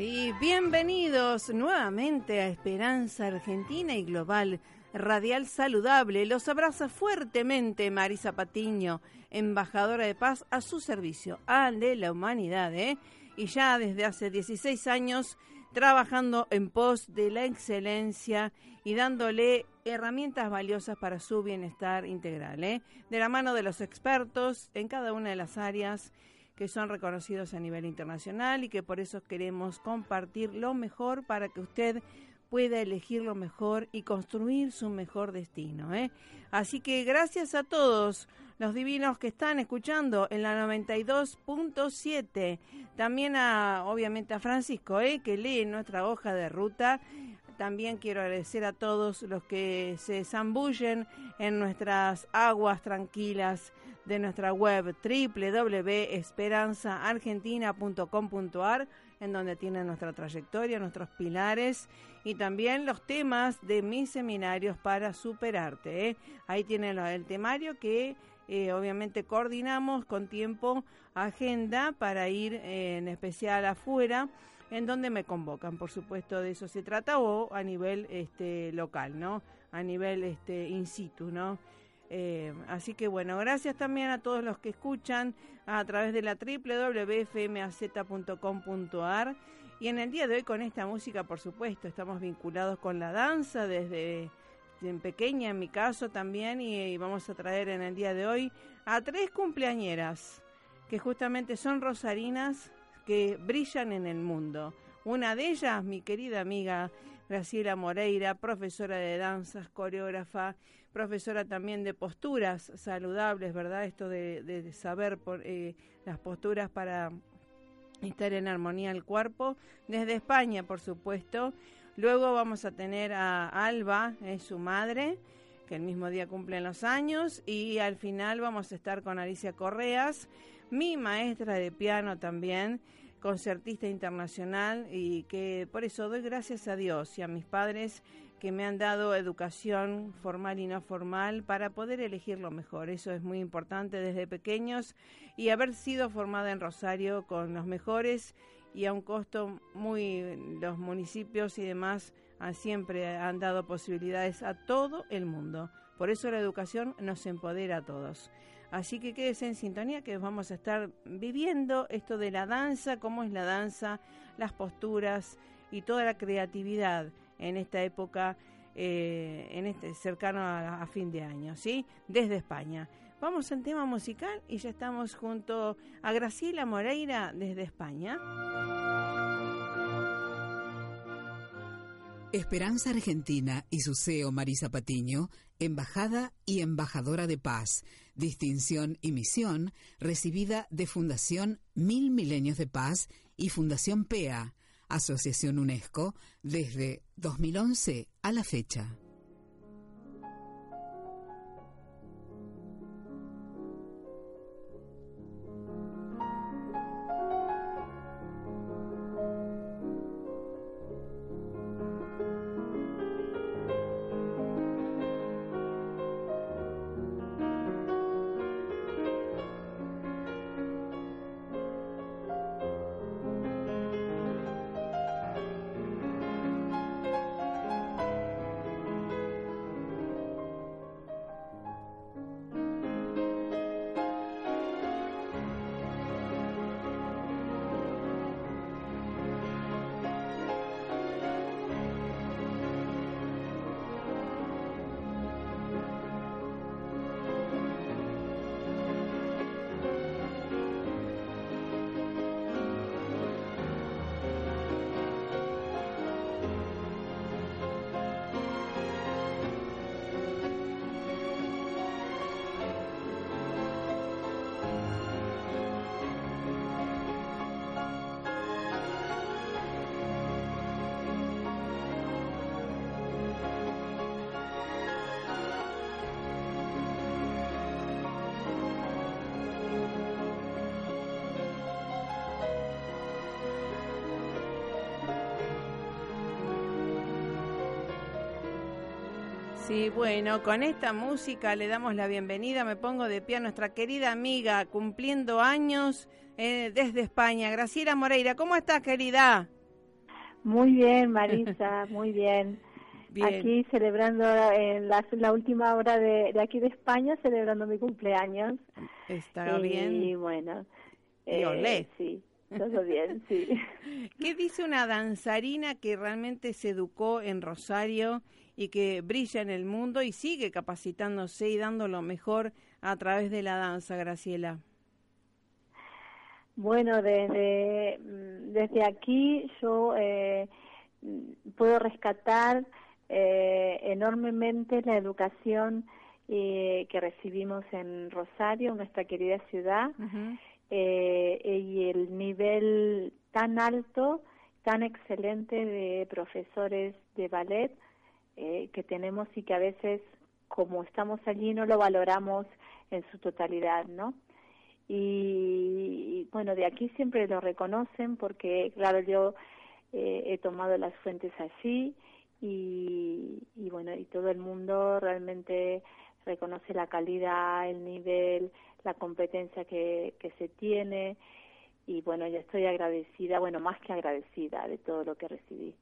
Sí, bienvenidos nuevamente a Esperanza Argentina y Global Radial Saludable. Los abraza fuertemente Marisa Patiño, embajadora de paz a su servicio, al de la humanidad, ¿eh? Y ya desde hace 16 años trabajando en pos de la excelencia y dándole herramientas valiosas para su bienestar integral, ¿eh? De la mano de los expertos en cada una de las áreas que son reconocidos a nivel internacional y que por eso queremos compartir lo mejor para que usted pueda elegir lo mejor y construir su mejor destino. ¿eh? Así que gracias a todos los divinos que están escuchando en la 92.7. También a, obviamente, a Francisco, ¿eh? que lee nuestra hoja de ruta. También quiero agradecer a todos los que se zambullen en nuestras aguas tranquilas de nuestra web www.esperanzaargentina.com.ar en donde tienen nuestra trayectoria, nuestros pilares y también los temas de mis seminarios para superarte. ¿eh? Ahí tienen el temario que eh, obviamente coordinamos con tiempo, agenda para ir eh, en especial afuera en donde me convocan, por supuesto de eso se trata o a nivel este local, ¿no? A nivel este in situ, ¿no? Eh, así que bueno, gracias también a todos los que escuchan a través de la www.fmaz.com.ar y en el día de hoy con esta música, por supuesto, estamos vinculados con la danza desde en pequeña en mi caso también y, vamos a traer en el día de hoy a tres cumpleañeras que justamente son rosarinas que brillan en el mundo. Una de ellas, mi querida amiga Graciela Moreira, profesora de danzas, coreógrafa, profesora también de posturas saludables, ¿verdad? Esto de, saber por, eh, las posturas para estar en armonía el cuerpo. Desde España, por supuesto. Luego vamos a tener a Alba, es su madre, que el mismo día cumplen los años. Y al final vamos a estar con Alicia Correas, mi maestra de piano también concertista internacional y que por eso doy gracias a Dios y a mis padres que me han dado educación formal y no formal para poder elegir lo mejor. Eso es muy importante desde pequeños y haber sido formada en Rosario con los mejores y a un costo muy los municipios y demás han, siempre han dado posibilidades a todo el mundo. Por eso la educación nos empodera a todos. Así que quédese en sintonía que vamos a estar viviendo esto de la danza, cómo es la danza, las posturas y toda la creatividad en esta época, eh, en este cercano a, fin de año, ¿sí? Desde España. Vamos al tema musical y ya estamos junto a Graciela Moreira desde España. Esperanza Argentina y su CEO Marisa Patiño, embajada y embajadora de paz distinción y misión recibida de Fundación Mil Milenios de Paz y Fundación PEA, Asociación UNESCO, desde 2011 a la fecha. Sí, bueno, con esta música le damos la bienvenida, me pongo de pie a nuestra querida amiga cumpliendo años eh, desde España, Graciela Moreira. ¿Cómo estás, querida? Muy bien, Marisa, muy bien. Aquí celebrando en la, última hora de, aquí de España, celebrando mi cumpleaños. Está bien. Y bueno. Eh, sí, todo bien, sí. ¿Qué dice una danzarina que realmente se educó en Rosario y que brilla en el mundo y sigue capacitándose y dando lo mejor a través de la danza, Graciela? Bueno, desde, mm, desde aquí yo eh, puedo rescatar eh, enormemente la educación eh, que recibimos en Rosario, nuestra querida ciudad, y el nivel tan alto, tan excelente de profesores de ballet que tenemos y que a veces, como estamos allí, no lo valoramos en su totalidad, ¿no? y, bueno, de aquí siempre lo reconocen porque, claro, yo eh, he tomado las fuentes así y, y bueno, y todo el mundo realmente reconoce la calidad, el nivel, la competencia que, que se tiene y bueno, yo estoy agradecida, bueno, más que agradecida de todo lo que recibí.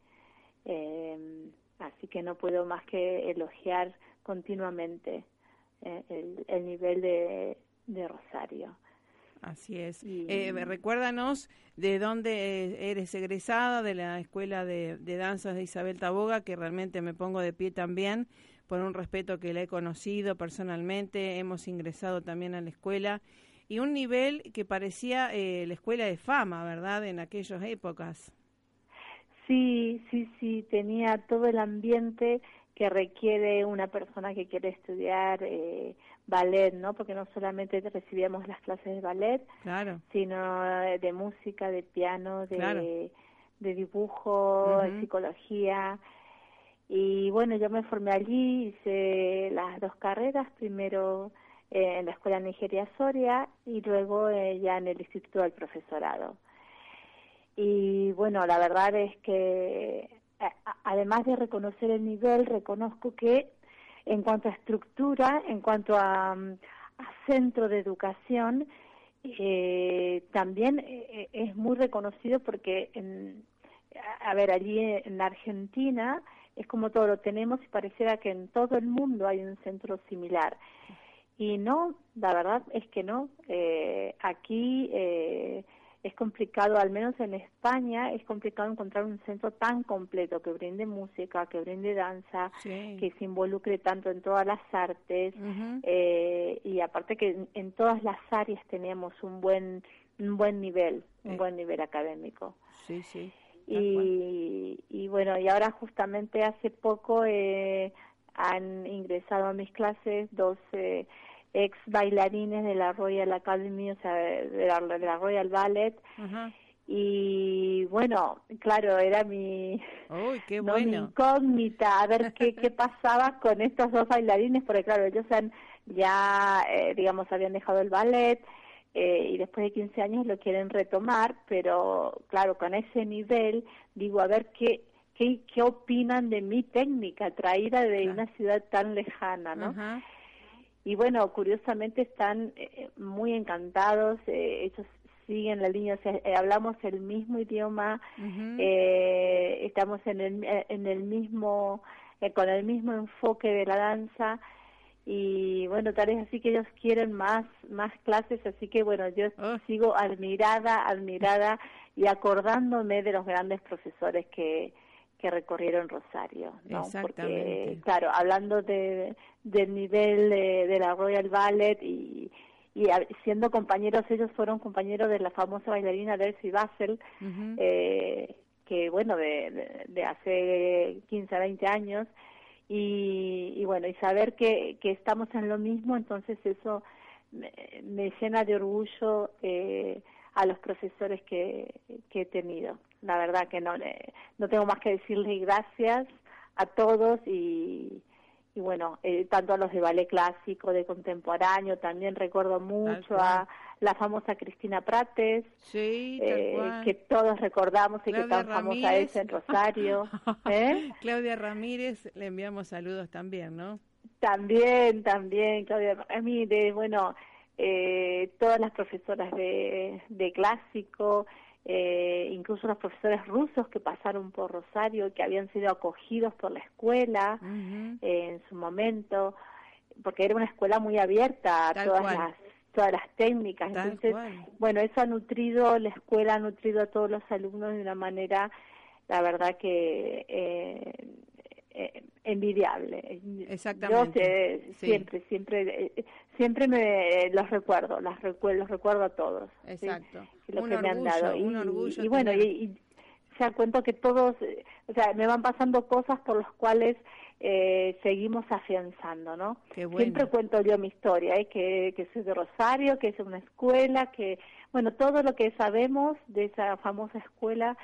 Eh, así que no puedo más que elogiar continuamente eh, el, el nivel de, de Rosario. Así es. Eh, recuérdanos de dónde eres egresada, de la Escuela de, Danzas de Isabel Taboga, que realmente me pongo de pie también por un respeto que la he conocido personalmente, hemos ingresado también a la escuela y un nivel que parecía eh, la escuela de fama, ¿verdad? En aquellas épocas. Sí, sí, sí, tenía todo el ambiente que requiere una persona que quiere estudiar eh, ballet, ¿no? Porque no solamente recibíamos las clases de ballet, claro. sino de música, de piano, de, de dibujo, de psicología. Y bueno, yo me formé allí, hice las dos carreras, primero eh, en la Escuela Nigeria Soria y luego eh, ya en el Instituto del Profesorado. Y bueno, la verdad es que además de reconocer el nivel, reconozco que en cuanto a estructura, en cuanto a, mm, centro de educación, eh, también eh, es muy reconocido porque, en, a ver, allí en Argentina es como todo lo tenemos y pareciera que en todo el mundo hay un centro similar. Y no, la verdad es que no. Eh, aquí eh, es complicado, al menos en España, es complicado encontrar un centro tan completo que brinde música, que brinde danza, que se involucre tanto en todas las artes eh, y aparte que en, todas las áreas tenemos un buen un buen nivel, un buen nivel académico. Sí, sí. Y, y, bueno, y ahora justamente hace poco eh, han ingresado a mis clases dos eh, ex bailarines de la Royal Academy, o sea, de la, Royal Ballet. Y bueno, claro, era mi, qué incógnita, a ver qué, qué pasaba con estos dos bailarines, porque claro, ellos han, ya, eh, digamos, habían dejado el ballet eh, y después de 15 años lo quieren retomar, pero claro, con ese nivel, digo, a ver qué, qué, qué opinan de mi técnica traída de una ciudad tan lejana, ¿no? Y bueno, curiosamente están eh, muy encantados, eh, ellos siguen la línea, o sea, eh, hablamos el mismo idioma, eh, estamos en el, en el mismo, con el mismo enfoque de la danza y bueno, tal es así que ellos quieren más, más clases, así que bueno, yo oh. sigo admirada, admirada y acordándome de los grandes profesores que, que recorrieron Rosario, ¿no? Porque, claro, hablando de, del nivel de, la Royal Ballet y, y siendo compañeros, ellos fueron compañeros de la famosa bailarina Delcy Basel, eh, que bueno, de, de, hace 15 a 20 años, y, y bueno, y saber que, que estamos en lo mismo, entonces eso me, me llena de orgullo eh, a los profesores que, que he tenido la verdad que no, no tengo más que decirles gracias a todos y, y bueno, eh, tanto a los de ballet clásico, de contemporáneo, también recuerdo mucho a la famosa Cristina Prates, eh, que todos recordamos y que tan famosa es en Rosario. ¿eh? Claudia Ramírez, le enviamos saludos también, ¿no? También, también, Claudia. A mí, de, bueno, eh, todas las profesoras de, de clásico, eh, incluso los profesores rusos que pasaron por Rosario, que habían sido acogidos por la escuela eh, en su momento, porque era una escuela muy abierta a todas las todas las técnicas. Entonces, bueno, eso ha nutrido, la escuela ha nutrido a todos los alumnos de una manera, la verdad que eh, eh, envidiable. Exactamente. Yo siempre, siempre, eh, siempre me los recuerdo, las recuerdo, los recuerdo a todos. Exacto. Lo que me han dado. Y, y, bueno, y, se da cuenta que todos, o sea, me van pasando cosas por las cuales eh, seguimos afianzando, ¿no? Siempre cuento yo mi historia, ¿eh? que, que soy de Rosario, que es una escuela, que, bueno, todo lo que sabemos de esa famosa escuela,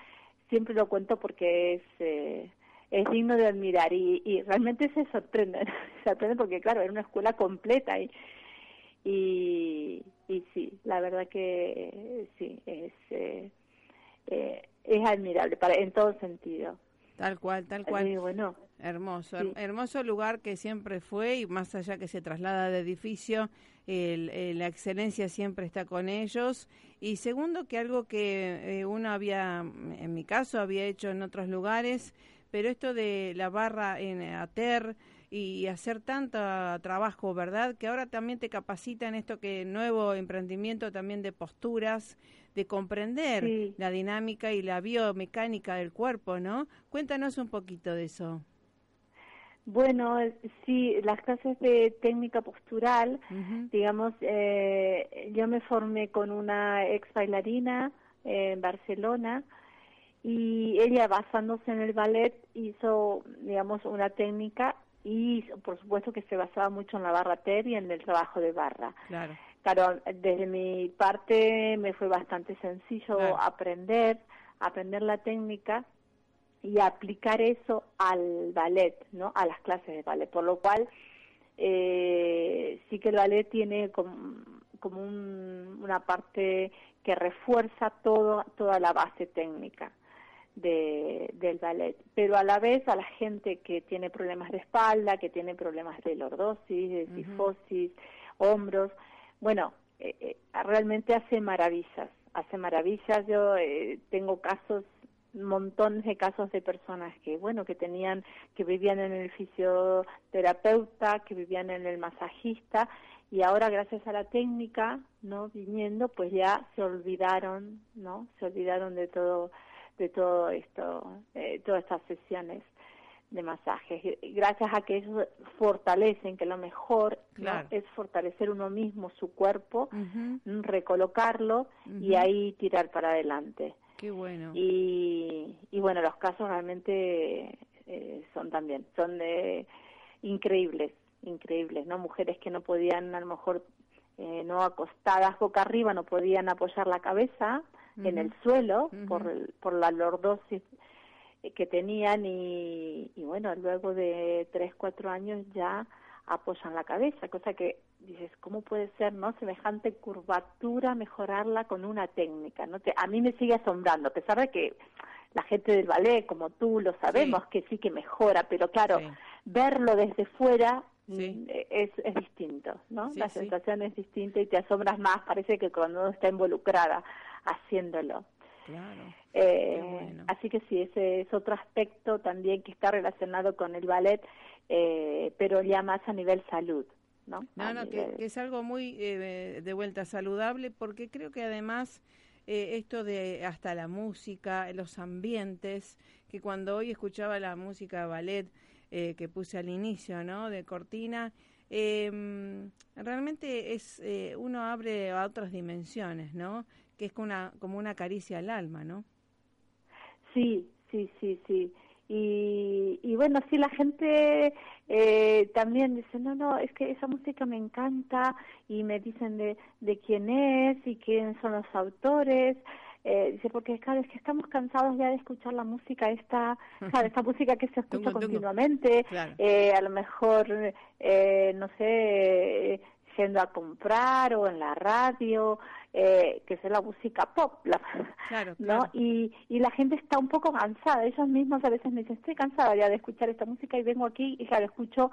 siempre lo cuento porque es... Eh, es digno de admirar y, y realmente se sorprende, se sorprende porque claro, era una escuela completa y, y, y sí, la verdad que sí, es, eh, eh, es admirable para, en todo sentido. Tal cual, tal cual. bueno, hermoso, hermoso lugar que siempre fue y más allá que se traslada de edificio, el, la excelencia siempre está con ellos. Y segundo, que algo que eh, uno había, en mi caso, había hecho en otros lugares, pero esto de la barra en ATER y hacer tanto trabajo, ¿verdad? Que ahora también te capacita en esto que nuevo emprendimiento también de posturas, de comprender la dinámica y la biomecánica del cuerpo, ¿no? Cuéntanos un poquito de eso. Bueno, sí, las clases de técnica postural, digamos, eh, yo me formé con una ex bailarina en Barcelona, y ella basándose en el ballet hizo, digamos, una técnica y por supuesto que se basaba mucho en la barra TER y en el trabajo de barra. Claro. Claro, desde mi parte me fue bastante sencillo aprender, aprender la técnica y aplicar eso al ballet, ¿no? A las clases de ballet, por lo cual eh, sí que el ballet tiene como, como una parte que refuerza todo, toda la base técnica de, del ballet, pero a la vez a la gente que tiene problemas de espalda, que tiene problemas de lordosis, de sifosis, hombros, bueno, eh, eh, realmente hace maravillas, hace maravillas. Yo eh, tengo casos, montones de casos de personas que, bueno, que tenían, que vivían en el fisioterapeuta, que vivían en el masajista y ahora gracias a la técnica, ¿no? Viniendo, pues ya se olvidaron, ¿no? Se olvidaron de todo de todo esto, eh, todas estas sesiones de masajes. Gracias a que ellos fortalecen, que lo mejor es fortalecer uno mismo su cuerpo, mm, recolocarlo y ahí tirar para adelante. Qué bueno. Y, y bueno, los casos realmente eh, son también, son de, increíbles, increíbles, ¿no? Mujeres que no podían a lo mejor eh, no acostadas boca arriba, no podían apoyar la cabeza, en el suelo por, por la lordosis que tenían y, y, bueno, luego de tres, cuatro años ya apoyan la cabeza, cosa que dices, ¿cómo puede ser, no? Semejante curvatura, mejorarla con una técnica, ¿no? a mí me sigue asombrando, a pesar de que la gente del ballet, como tú, lo sabemos que sí que mejora, pero claro, verlo desde fuera mm, es, es distinto, ¿no? la sensación es distinta y te asombras más, parece que cuando uno está involucrada haciéndolo. Claro. Eh, así que sí, ese es otro aspecto también que está relacionado con el ballet, eh, pero ya más a nivel salud. No, no, que, es algo muy eh, de vuelta saludable porque creo que además esto de hasta la música, los ambientes, que cuando hoy escuchaba la música ballet que puse al inicio, ¿no? De Cortina, em, realmente es uno abre a otras dimensiones, ¿no? Que es como una, como una caricia al alma, ¿no? Sí, sí, sí, sí. Y, y bueno, sí, la gente eh, también dice, no, no, es que esa música me encanta y me dicen de, de quién es y quiénes son los autores. Eh, dice, porque claro, es que estamos cansados ya de escuchar la música esta, claro, esta música que se escucha continuamente, eh, a lo mejor, eh, no sé, yendo a comprar o en la radio, eh, que es la música pop, ¿no? Y, y la gente está un poco cansada, ellos mismos a veces me dicen, estoy cansada ya de escuchar esta música y vengo aquí y la escucho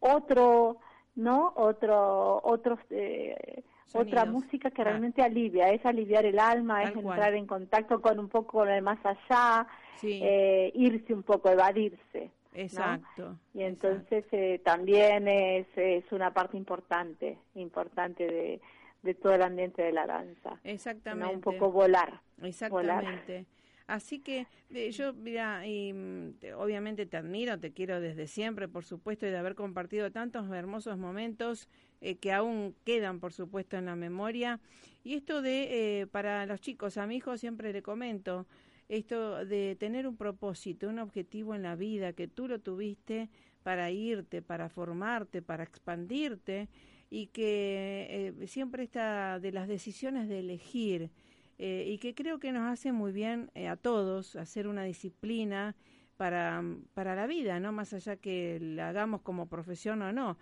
otro, ¿no? Otro, otros, eh, otra música que realmente alivia, es aliviar el alma, es entrar en contacto con un poco con el más allá, eh, irse un poco, evadirse. Exacto. Y entonces eh, también es, es una parte importante, importante de, de todo el ambiente de la danza. Exactamente. Un poco volar. Exactamente. Así que yo, mira, y, mm, obviamente te admiro, te quiero desde siempre, por supuesto, y de haber compartido tantos hermosos momentos eh, que aún quedan, por supuesto, en la memoria. Y esto de, eh, para los chicos, a mi hijo siempre le comento, esto de tener un propósito, un objetivo en la vida, que tú lo tuviste para irte, para formarte, para expandirte, y que eh, siempre está de las decisiones de elegir, eh, y que creo que nos hace muy bien eh, a todos hacer una disciplina para, para la vida, ¿no? Más allá que la hagamos como profesión o no.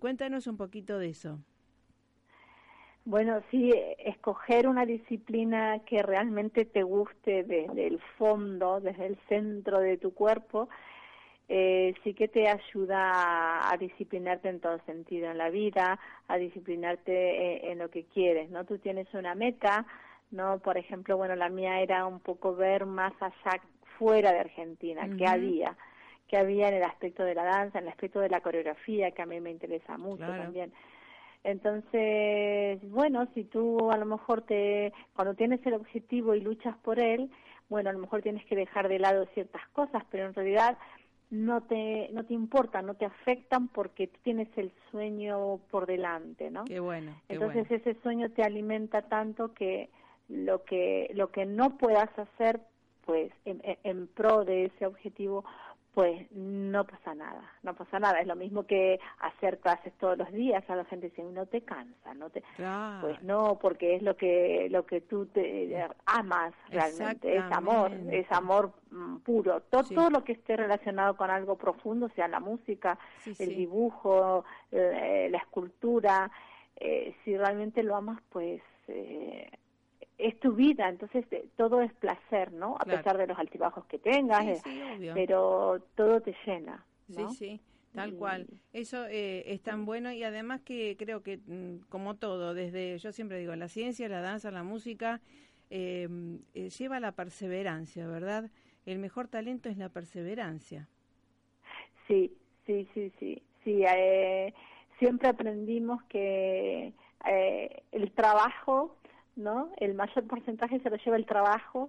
Cuéntanos un poquito de eso. Bueno, sí, escoger una disciplina que realmente te guste desde el fondo, desde el centro de tu cuerpo, eh, sí que te ayuda a, disciplinarte en todo sentido en la vida, a disciplinarte en, lo que quieres, ¿no? Tú tienes una meta, ¿no? Por ejemplo, bueno, la mía era un poco ver más allá fuera de Argentina, qué había, qué había en el aspecto de la danza, en el aspecto de la coreografía, que a mí me interesa mucho también. Entonces, bueno, si tú a lo mejor te, cuando tienes el objetivo y luchas por él, bueno, a lo mejor tienes que dejar de lado ciertas cosas, pero en realidad no te, no te importan, no te afectan porque tú tienes el sueño por delante, ¿no? Qué bueno. Entonces ese sueño te alimenta tanto que lo que lo que no puedas hacer pues en, pro de ese objetivo pues no pasa nada, no pasa nada. Es lo mismo que hacer clases todos los días. A la gente dice, no te cansa, no te... Pues no, porque es lo que lo que tú te amas realmente, es amor, es amor mm, puro. Todo, todo lo que esté relacionado con algo profundo, sea la música, el dibujo, eh, la escultura, eh, si realmente lo amas, pues... Eh, es tu vida, entonces eh, todo es placer, ¿no? A pesar de los altibajos que tengas, eh, pero todo te llena. ¿no? Sí, sí, tal cual. Eso eh, es tan bueno y además que creo que mm, como todo, desde, yo siempre digo, la ciencia, la danza, la música, em, lleva la perseverancia, ¿verdad? El mejor talento es la perseverancia. Sí, sí, sí, sí. sí siempre aprendimos que el trabajo ¿no? El mayor porcentaje se lo lleva el trabajo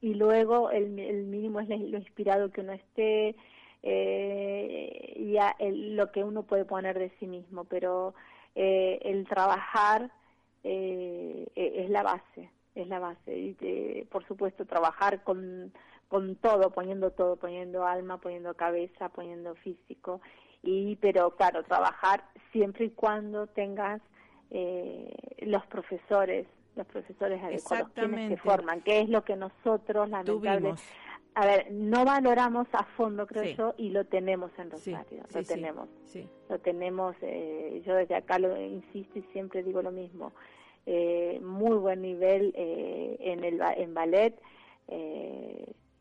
y luego el, mínimo es lo inspirado que uno esté eh, y lo que uno puede poner de sí mismo, pero eh, el trabajar eh, e, es la base, es la base. Y por supuesto trabajar con, con todo, poniendo todo, poniendo alma, poniendo cabeza, poniendo físico, y pero claro, trabajar siempre y cuando tengas eh, los profesores, los profesores adecuados, quienes se forman, que es lo que nosotros, lamentablemente, a ver, no valoramos a fondo, creo yo, y lo tenemos en Rosario, lo tenemos, lo tenemos, eh, yo desde acá lo insisto y siempre digo lo mismo, eh, muy buen nivel eh, en el en ballet,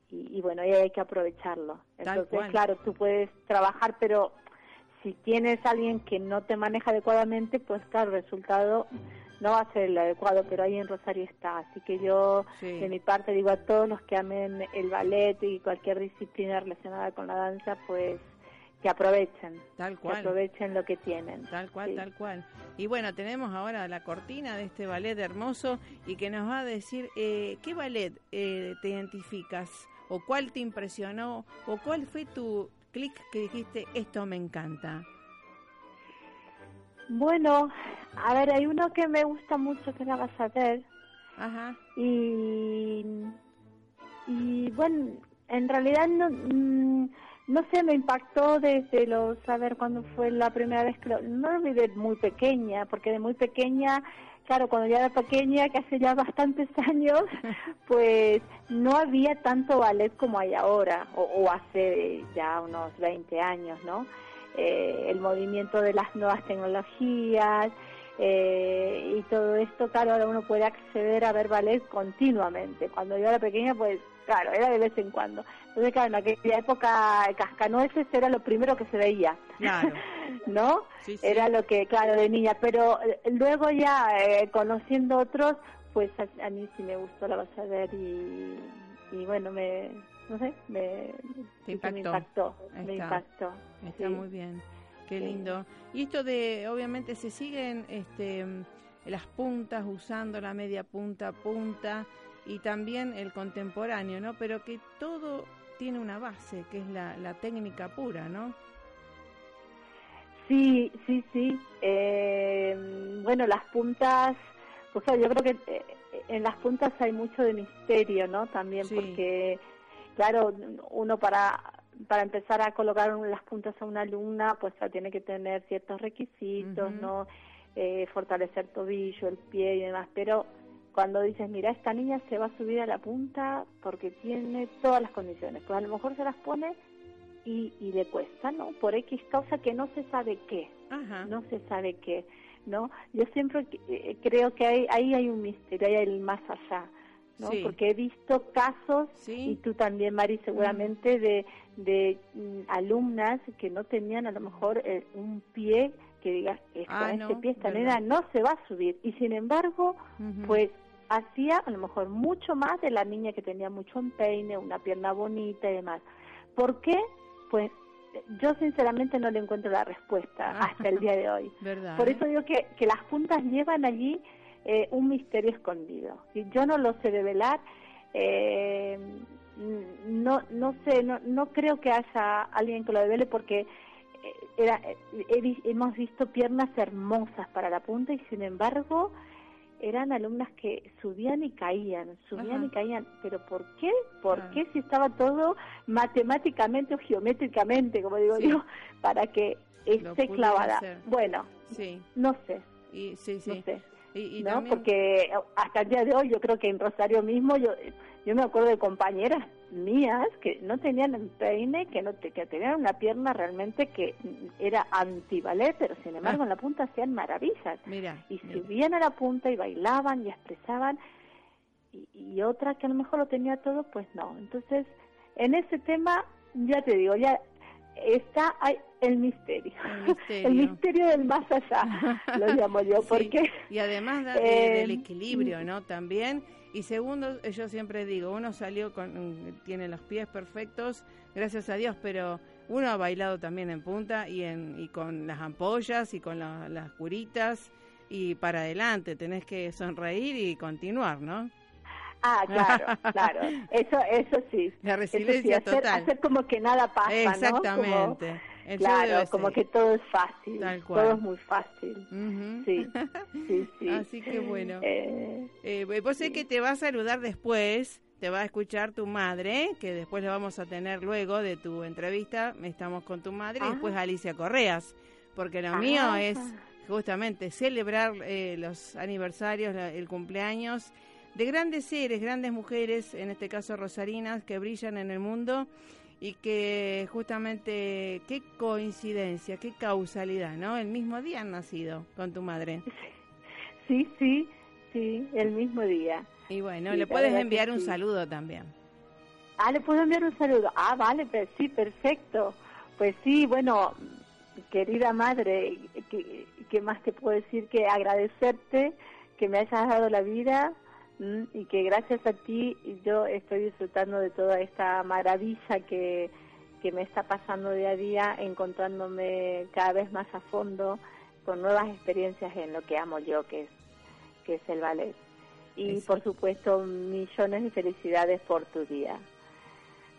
y, y, bueno, ahí hay que aprovecharlo. Entonces, claro, tú puedes trabajar, pero si tienes alguien que no te maneja adecuadamente, pues claro, el resultado no va a ser el adecuado, pero ahí en Rosario está. Así que yo, de mi parte, digo a todos los que amen el ballet y cualquier disciplina relacionada con la danza, pues que aprovechen, tal cual. que aprovechen lo que tienen. Tal cual, tal cual. Y bueno, tenemos ahora la cortina de este ballet hermoso y que nos va a decir eh, qué ballet eh, te identificas o cuál te impresionó o cuál fue tu clic que dijiste, esto me encanta? Bueno, a ver, hay uno que me gusta mucho que la vas a ver. Ajá. Y, y bueno, en realidad no, mm, no sé, me impactó desde los, a ver, cuando fue la primera vez que lo, no lo vi de muy pequeña, porque de muy pequeña claro, cuando ya era pequeña, que hace ya bastantes años, pues no había tanto ballet como hay ahora, o, hace ya unos 20 años, ¿no? Eh, el movimiento de las nuevas tecnologías eh, y todo esto, claro, ahora uno puede acceder a ver ballet continuamente. Cuando yo era pequeña, pues claro, era de vez en cuando. Entonces, claro, en aquella época cascanueces era lo primero que se veía. Claro. ¿No? Sí, sí. Era lo que, claro, de niña. Pero eh, luego ya, eh, conociendo otros, pues a, a mí sí me gustó, la vas a ver, y, y bueno, me, no sé, me, que me impactó. impactó. Ahí Me está. impactó. Está sí. muy bien, qué Sí. lindo. Y esto de, obviamente, se siguen este, las puntas usando la media punta, punta y también el contemporáneo, ¿no? Pero que todo tiene una base, que es la, la técnica pura, ¿no? Sí, sí, sí. Eh, bueno, las puntas, pues claro, yo creo que eh, en las puntas hay mucho de misterio, ¿no? También Sí. porque, claro, uno para para empezar a colocar un- las puntas a una alumna, pues ya tiene que tener ciertos requisitos. ¿no? Eh, fortalecer tobillo, el pie y demás, pero cuando dices, mira, esta niña se va a subir a la punta porque tiene todas las condiciones, pues a lo mejor se las pone y, y le cuesta, ¿no? Por X causa que no se sabe qué, Ajá. no se sabe qué, ¿no? Yo siempre eh, creo que hay, ahí hay un misterio, hay el más allá, ¿no? Sí. Porque he visto casos, y tú también, Mari, seguramente, de, de mm, alumnas que no tenían a lo mejor eh, un pie que digas, "Es- Ah, con no, este pie esta nena no se va a subir. Y sin embargo, pues hacía a lo mejor mucho más de la niña que tenía mucho empeine, una pierna bonita y demás. ¿Por qué? Pues yo sinceramente no le encuentro la respuesta Ah. hasta el día de hoy. ¿verdad? Por eso digo que, que las puntas llevan allí eh, un misterio escondido. Y yo no lo sé develar. Eh, no, no sé, no, no creo que haya alguien que lo devele porque eh, era, eh, hemos visto piernas hermosas para la punta y sin embargo eran alumnas que subían y caían, subían Ajá. y caían. ¿Pero por qué? ¿Por qué si estaba todo matemáticamente o geométricamente, como digo Sí. yo, para que esté clavada? hacer. Bueno, Sí, no sé, y, sí, sí. no sé, Y, y ¿no? también- Porque hasta el día de hoy yo creo que en Rosario mismo yo yo me acuerdo de compañeras mías que no tenían empeine, que no te- que tenían una pierna realmente que era antiballet, pero sin embargo Ah. en la punta hacían maravillas Mira, y mira. subían a la punta y bailaban y expresaban y, y otra que a lo mejor lo tenía todo pues no entonces en ese tema ya te digo ya está hay el misterio El misterio. el misterio del más allá lo llamo yo Sí, porque Y además da- de- Eh, del equilibrio, ¿no? También. Y segundo, eh, yo siempre digo, uno salió con, mm, tiene los pies perfectos, gracias a Dios, pero uno ha bailado también en punta y, en, y con las ampollas y con la- las curitas y para adelante, tenés que sonreír y continuar, ¿no? ah claro claro eso eso sí La Eso sí, resiliencia hacer, total. hacer como que nada pasa ¿no? Como- Claro como que todo es fácil todo es muy fácil sí sí sí Así que bueno. Eh, Eh, vos sé que te va a saludar después, te va a escuchar tu madre, que después la vamos a tener luego de tu entrevista. Estamos con tu madre y Ah. después Alicia Correas, porque lo mío Ah. es justamente celebrar eh, los aniversarios, la- el cumpleaños de grandes seres, grandes mujeres, en este caso rosarinas, que brillan en el mundo y que justamente, qué coincidencia, qué causalidad, ¿no? El mismo día han nacido con tu madre. Sí, sí, sí, el mismo día. Y bueno, Sí, le puedes enviar un sí. saludo también. Ah, le puedo enviar un saludo. Ah, vale, pues sí, perfecto. Pues sí, bueno, querida madre, ¿qué, qué más te puedo decir que agradecerte que me hayas dado la vida y que gracias a ti yo estoy disfrutando de toda esta maravilla que, que me está pasando día a día, encontrándome cada vez más a fondo con nuevas experiencias en lo que amo yo, que es, que es el ballet. Y Eso. por supuesto, millones de felicidades por tu día.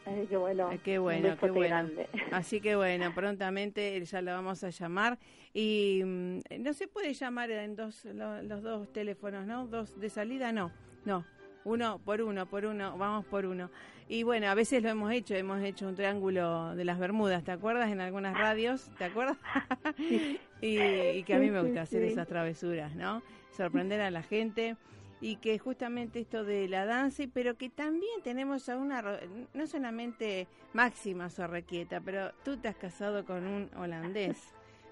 Ay, qué bueno. Eh, qué bueno, qué besote bueno. grande. Así que bueno, prontamente ya la vamos a llamar. Y mm, no se puede llamar en dos, lo- los dos teléfonos, ¿no? Dos de salida, no. No, uno por uno, por uno, vamos por uno. Y bueno, a veces lo hemos hecho, hemos hecho un triángulo de las Bermudas, ¿te acuerdas? En algunas radios, ¿te acuerdas? y, y que a mí me gusta hacer esas travesuras, ¿no? Sorprender a la gente y que justamente esto de la danza, y- pero que también tenemos a una, no solamente Máxima Sorrequieta, pero tú te has casado con un holandés,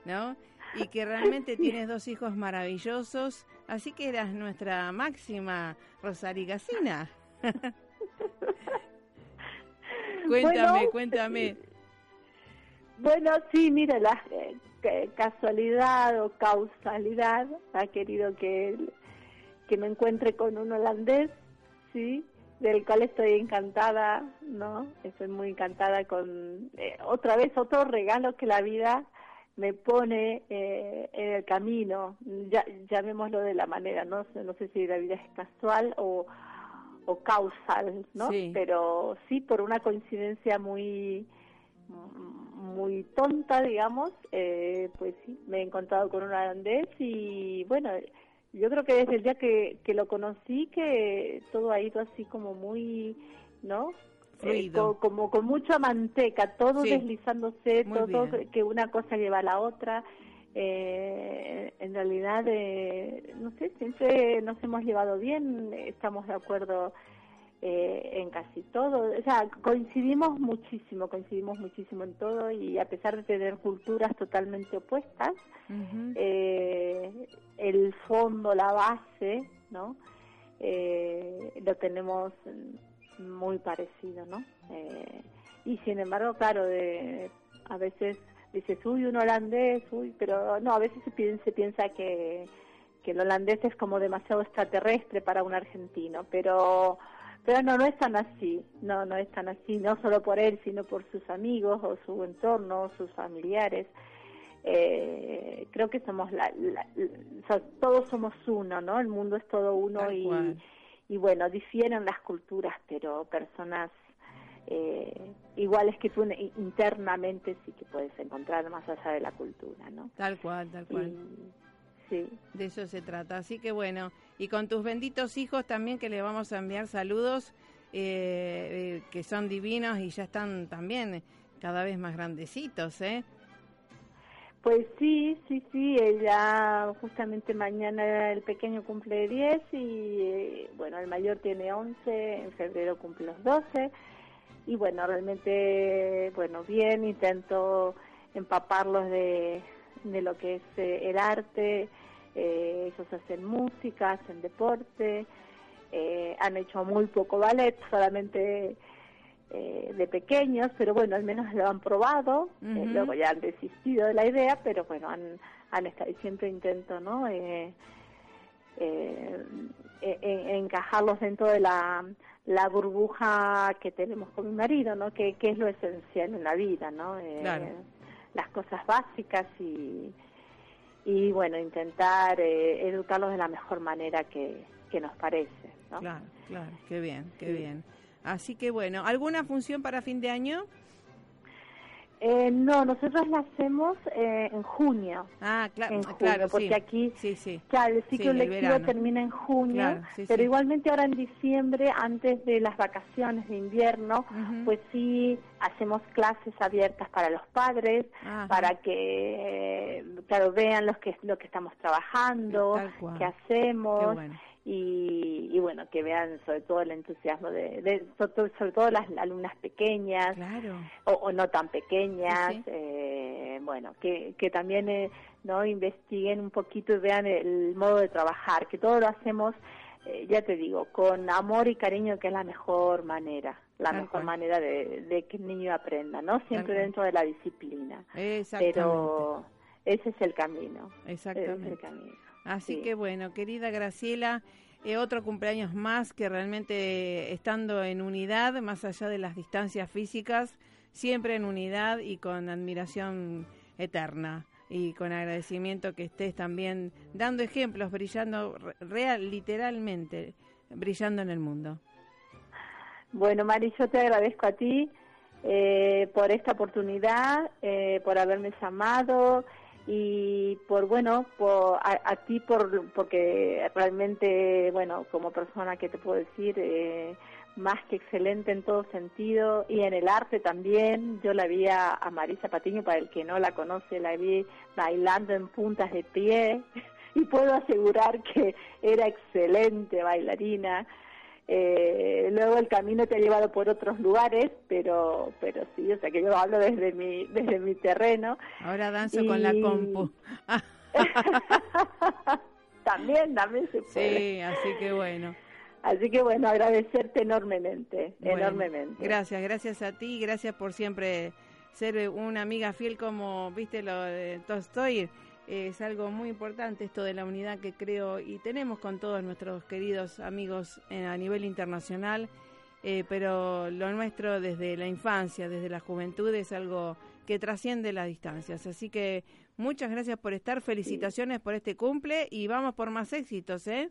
¿no? Y que realmente tienes dos hijos maravillosos, así que eras nuestra máxima Rosarigacina. cuéntame, cuéntame. Bueno, sí, mira, la eh, casualidad o causalidad ha querido que, que me encuentre con un holandés, sí, del cual estoy encantada, ¿no? Estoy muy encantada con eh, otra vez otro regalo que la vida me pone eh, en el camino, ya, llamémoslo de la manera, no, no sé si la vida es casual o, o causal, ¿no? Pero sí por una coincidencia muy muy tonta, digamos, eh, pues sí, me he encontrado con un holandés y bueno, yo creo que desde el día que, que lo conocí que todo ha ido así como muy, ¿no? Eh, como con mucha manteca, todo deslizándose, todo que una cosa lleva a la otra. Eh, en realidad, eh, no sé, siempre nos hemos llevado bien, estamos de acuerdo eh, en casi todo. O sea, coincidimos muchísimo, coincidimos muchísimo en todo y a pesar de tener culturas totalmente opuestas, eh, el fondo, la base, ¿no? Eh, lo tenemos muy parecido, ¿no? y sin embargo, claro, de, a veces dices, uy, un holandés, uy, pero no, a veces se piensa, se piensa que, que el holandés es como demasiado extraterrestre para un argentino, pero pero no, no es tan así, no, no es tan así, no solo por él, sino por sus amigos o su entorno, sus familiares. Eh, creo que somos la, todos somos uno, ¿no? El mundo es todo uno y, y bueno, difieren las culturas, pero personas eh, iguales que tú internamente sí que puedes encontrar más allá de la cultura, ¿no? Tal cual, tal cual. Sí. De eso se trata. Así que bueno, y con tus benditos hijos también que le vamos a enviar saludos, eh, eh, que son divinos y ya están también cada vez más grandecitos, ¿eh? Pues sí, sí, sí, ella justamente mañana el pequeño cumple 10 y eh, bueno, el mayor tiene 11, en febrero cumple los 12 y bueno, realmente, bueno, bien, intento empaparlos de, de lo que es eh, el arte, eh, ellos hacen música, hacen deporte, eh, han hecho muy poco ballet, solamente de pequeños, pero bueno, al menos lo han probado, luego ya han desistido de la idea, pero bueno, han, han estado, siempre intento, ¿no? encajarlos dentro de la, la burbuja que tenemos con mi marido, ¿no? Que, que es lo esencial en la vida, ¿no? claro las cosas básicas y, y bueno, intentar eh, educarlos de la mejor manera que, que nos parece. ¿no? Claro, claro, qué bien, qué bien. Así que bueno, ¿alguna función para fin de año? Eh, no, nosotros la hacemos eh, en junio. Ah, claro, claro, porque aquí, sí, sí. claro, el ciclo lectivo termina en junio, pero igualmente ahora en diciembre, antes de las vacaciones de invierno, pues sí hacemos clases abiertas para los padres, para que, claro, vean los que lo que estamos trabajando, qué hacemos y, bueno, que vean sobre todo el entusiasmo de, sobre, todo las alumnas pequeñas o, no tan pequeñas, eh, bueno, que, que también eh, no investiguen un poquito y vean el modo de trabajar, que todo lo hacemos, eh, ya te digo, con amor y cariño, que es la mejor manera, la mejor manera de, que el niño aprenda, ¿no? Siempre dentro de la disciplina. Pero ese es el camino. Exactamente. es el camino. Así que bueno, querida Graciela, eh, otro cumpleaños más que realmente estando en unidad, más allá de las distancias físicas, siempre en unidad y con admiración eterna y con agradecimiento que estés también dando ejemplos, brillando real, literalmente, brillando en el mundo. Bueno, Mari, yo te agradezco a ti eh, por esta oportunidad, eh, por haberme llamado y por bueno por a, ti por porque realmente bueno como persona que te puedo decir eh, más que excelente en todo sentido y en el arte también. Yo la vi a, Marisa Patiño para el que no la conoce la vi bailando en puntas de pie. Y puedo asegurar que era excelente bailarina eh, luego el camino te ha llevado por otros lugares, pero pero sí, o sea que yo hablo desde mi desde mi terreno. Ahora danzo con la compu. también, también se puede. Sí, así que bueno. Así que bueno, agradecerte enormemente, enormemente. Gracias, gracias a ti, gracias por siempre ser una amiga fiel como, viste, lo de Tolstoy. Es algo muy importante esto de la unidad que creo y tenemos con todos nuestros queridos amigos a nivel internacional, eh, pero lo nuestro desde la infancia, desde la juventud es algo que trasciende las distancias. Así que muchas gracias por estar, felicitaciones por este cumple y vamos por más éxitos, ¿eh?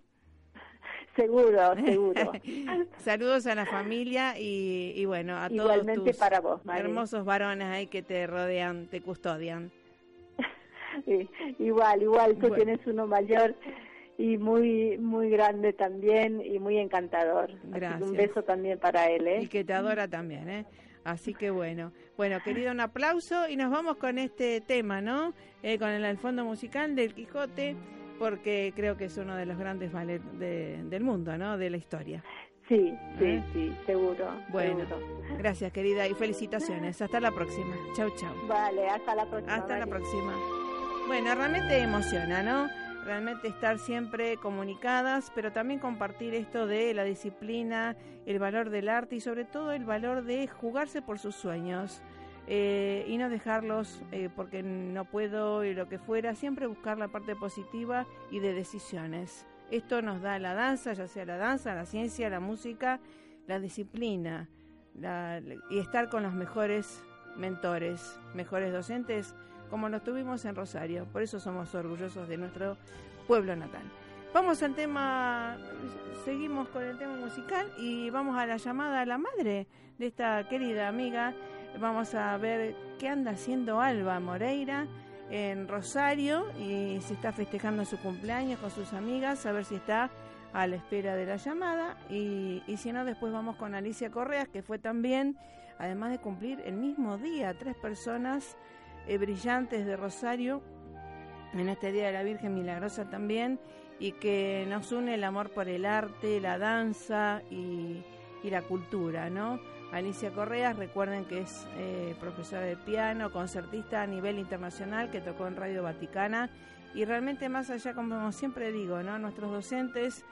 Seguro, seguro. Saludos a la familia y, bueno, a todos tus para vos, hermosos varones ahí que te rodean, te custodian. igual, igual, tú tienes uno mayor y muy muy grande también y muy encantador. Gracias. un beso también para él, ¿eh? Y que te adora también, ¿eh? Así que bueno, bueno, querido, un aplauso y nos vamos con este tema, ¿no? Eh, con el, fondo musical del Quijote porque creo que es uno de los grandes ballets del mundo, ¿no? De la historia. Sí, sí, ¿Eh? sí, seguro. Bueno, gracias querida y felicitaciones. Hasta la próxima. Chau, chau. Vale, hasta la próxima. Hasta la próxima. Bueno, realmente emociona, ¿no? Realmente estar siempre comunicadas, pero también compartir esto de la disciplina, el valor del arte y sobre todo el valor de jugarse por sus sueños. Eh, y no dejarlos eh, porque no puedo y lo que fuera, siempre buscar la parte positiva y de decisiones. Esto nos da la danza, ya sea la danza, la ciencia, la música, la disciplina y estar con los mejores mentores, mejores docentes, como los tuvimos en Rosario. Por eso somos orgullosos de nuestro pueblo natal. Vamos al tema, seguimos con el tema musical y vamos a la llamada a la madre de esta querida amiga Vamos a ver qué anda haciendo Alba Moreira en Rosario y si está festejando su cumpleaños con sus amigas, a ver si está a la espera de la llamada y, si no, después vamos con Alicia Correas, que fue también, además de cumplir el mismo día, tres personas brillantes de Rosario en este Día de la Virgen Milagrosa también y que nos une el amor por el arte, la danza y, y la cultura, ¿no? Alicia Correas, recuerden que es eh, profesora de piano, concertista a nivel internacional, que tocó en Radio Vaticana. Y realmente más allá, como siempre digo, ¿no? nuestros docentes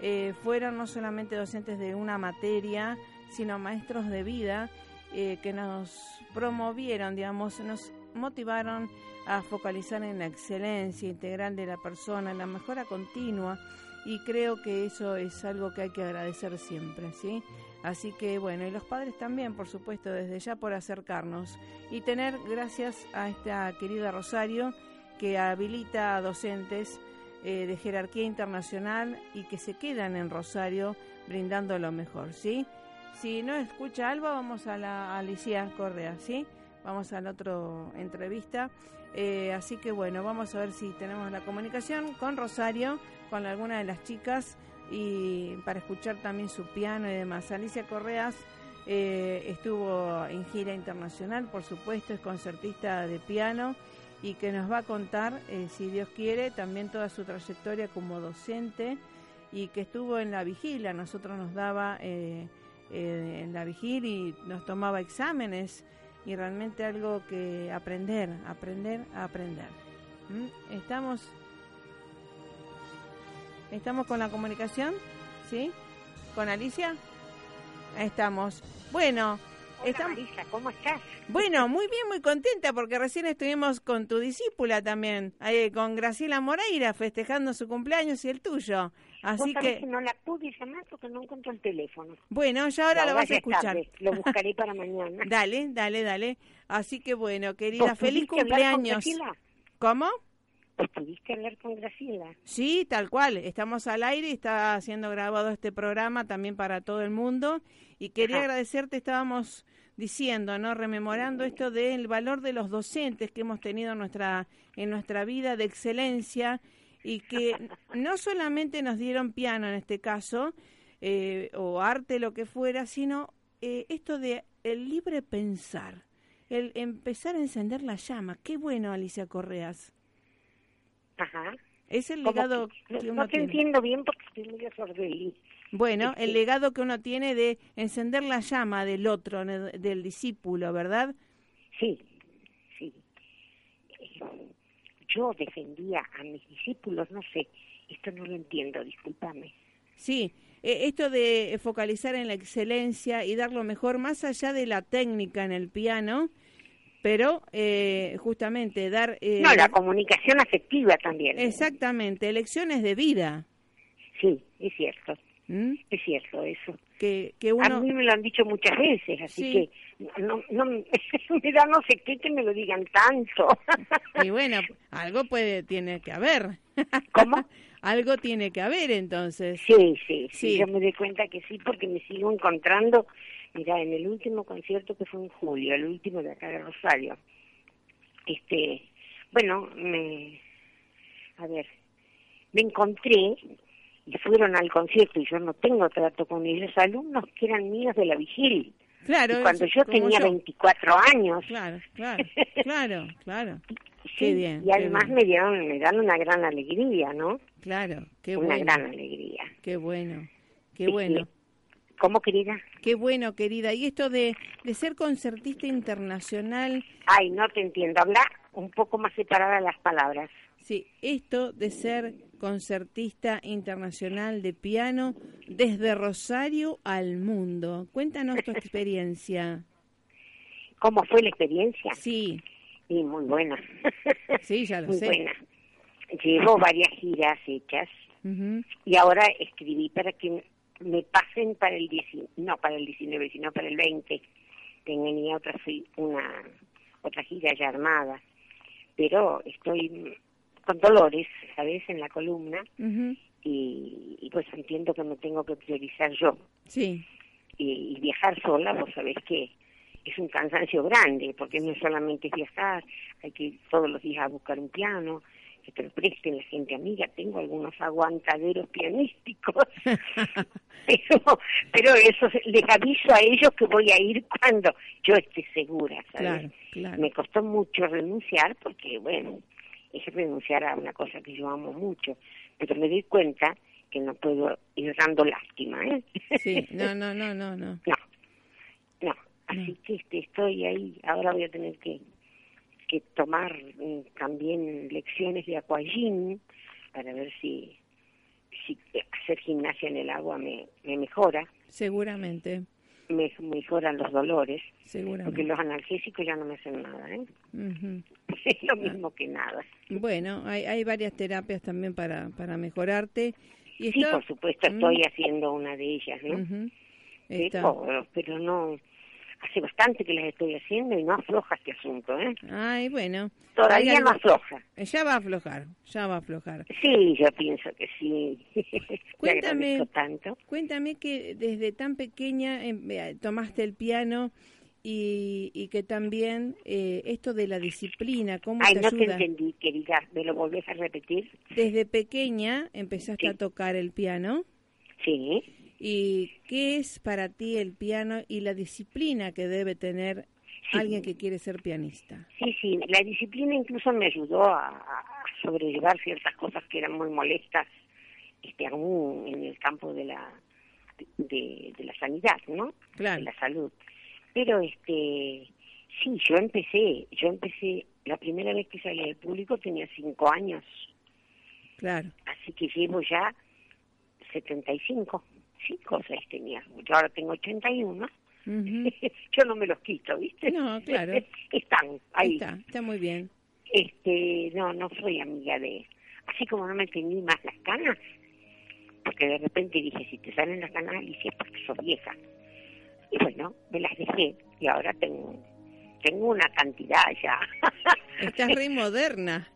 eh, fueron no solamente docentes de una materia, sino maestros de vida eh, que nos promovieron, digamos, nos motivaron a focalizar en la excelencia integral de la persona, en la mejora continua y creo que eso es algo que hay que agradecer siempre, ¿sí? Así que bueno, y los padres también, por supuesto, desde ya por acercarnos y tener, gracias a esta querida Rosario, que habilita a docentes eh, de jerarquía internacional y que se quedan en Rosario brindando lo mejor, ¿sí? Si no escucha Alba, vamos a la Alicia Correa, ¿sí? Vamos a la otra entrevista. Eh, así que bueno, vamos a ver si tenemos la comunicación con Rosario, con alguna de las chicas y para escuchar también su piano y demás. Alicia Correas eh, estuvo en gira internacional, por supuesto, es concertista de piano y que nos va a contar, eh, si Dios quiere, también toda su trayectoria como docente y que estuvo en la vigilia, nosotros nos daba eh, en la vigilia y nos tomaba exámenes y realmente algo que aprender, aprender, aprender. ¿Mm? Estamos ¿Estamos con la comunicación? ¿Sí? ¿Con Alicia? Ahí estamos. Bueno, Hola, Alicia, ¿cómo estás? Bueno, muy bien, muy contenta porque recién estuvimos con tu discípula también, eh, con Graciela Moreira, festejando su cumpleaños y el tuyo. Así que... no la pude llamar porque no encuentro el teléfono. Bueno, ya ahora lo vas a escuchar. Lo buscaré para mañana. dale, dale, dale. Así que bueno, querida, feliz cumpleaños. ¿Cómo? ¿Pudiste hablar con Graciela? Sí, tal cual. Estamos al aire y está siendo grabado este programa también para todo el mundo. Y quería agradecerte, estábamos diciendo, ¿no? Rememorando esto del valor de los docentes que hemos tenido en nuestra, en nuestra vida de excelencia y que no solamente nos dieron piano en este caso, eh, o arte, lo que fuera, sino eh, esto de el libre pensar, el empezar a encender la llama. Qué bueno, Alicia Correas. Ajá. Es el legado que, uno no te entiendo bien porque estoy muy sordelí. Bueno, el legado que uno tiene de encender la llama del otro, del discípulo, ¿verdad? Sí, sí. Yo defendía a mis discípulos, no sé, esto no lo entiendo, discúlpame. Sí, eh, esto de focalizar en la excelencia y dar lo mejor más allá de la técnica en el piano, pero eh, justamente dar... eh, No, la comunicación afectiva también. Exactamente, lecciones de vida. Sí, es cierto, ¿m? es cierto eso. Que, que A uno... mí me lo han dicho muchas veces, así Sí. que no, no, me da no sé qué que me lo digan tanto. Y bueno, algo puede, tiene que haber. ¿Cómo? algo tiene que haber entonces. Sí, sí, sí, Sí. yo me doy cuenta que sí, porque me sigo encontrando. Mira, en el último concierto que fue en julio, el último de acá de Rosario, este, bueno, me, a ver, me encontré y fueron al concierto y yo no tengo trato con ellos, alumnos que eran míos de la vigil. Claro. y cuando yo tenía 24 años. Claro, claro, claro, claro. Qué Sí, bien. Y qué además bien. me dieron, me dan una gran alegría, ¿no? Claro, qué una bueno. gran alegría. Qué bueno. Qué Sí, bueno. ¿Cómo, querida? Qué bueno, querida. Y esto de, de ser concertista internacional, Ay, no te entiendo. Habla un poco más separada las palabras. sí, esto de ser concertista internacional de piano desde Rosario al mundo. Cuéntanos tu experiencia. ¿Cómo fue la experiencia? Sí, Sí, muy buena. Sí, ya lo muy sé. buena. Llevo varias giras hechas y ahora escribí para que me pasen para el 19, no para el 19, sino para el 20. Tenía otra una otra gira ya armada, pero estoy con dolores, ¿sabes? En la columna y, y pues entiendo que me tengo que priorizar yo. sí, y, y viajar sola, vos sabés que es un cansancio grande, porque no solamente es viajar, hay que ir todos los días a buscar un piano, que te lo presten la gente amiga, tengo algunos aguantaderos pianísticos, pero, pero eso les aviso a ellos que voy a ir cuando yo esté segura, ¿sabes? claro, claro. Me costó mucho renunciar porque, bueno, es renunciar a una cosa que yo amo mucho, pero me doy cuenta que no puedo ir dando lástima, ¿eh? Sí, no, no, no, no, no. No, no. Así que este, estoy ahí. Ahora voy a tener que, que tomar mm, también lecciones de aquagym para ver si, si hacer gimnasia en el agua me, me mejora, Seguramente, me mejoran los dolores, porque los analgésicos ya no me hacen nada, ¿eh? Ujú. Es lo mismo que nada. Bueno, hay, hay varias terapias también para, para mejorarte. Y Sí, está- por supuesto, estoy haciendo una de ellas, ¿no? Ujú. Está- Pero, pero no, hace bastante que las estoy haciendo y no afloja este asunto, ¿eh? Ay, bueno. Todavía algo- no afloja. Ya va a aflojar, ya va a aflojar. Sí, yo pienso que sí. Cuéntame. tanto. Cuéntame que desde tan pequeña em, eh, tomaste el piano y, y que también eh, esto de la disciplina, ¿cómo Ay, te no te ayuda? entendí, querida. ¿Me lo volvés a repetir? Desde pequeña empezaste Sí. a tocar el piano. Sí. ¿Y qué es para ti el piano y la disciplina que debe tener Sí. alguien que quiere ser pianista? Sí, sí. La disciplina incluso me ayudó a, a sobrellevar ciertas cosas que eran muy molestas, este, aún en el campo de la de, de la sanidad, ¿no? Claro. De la salud. Pero, este, sí, yo empecé, yo empecé, la primera vez que salí al público tenía cinco años. Claro. Así que llevo ya 75, 5 o 6 tenía. Yo ahora tengo 81. Ujú. Yo no me los quito, ¿viste? No, claro. Están ahí. Está, está muy bien. Este, no, no soy amiga de... Así como no me tení más las canas, porque de repente dije, si te salen las canas, Alicia, es porque sos vieja. Y bueno, me las dejé y ahora tengo, tengo una cantidad ya. Estás re moderna.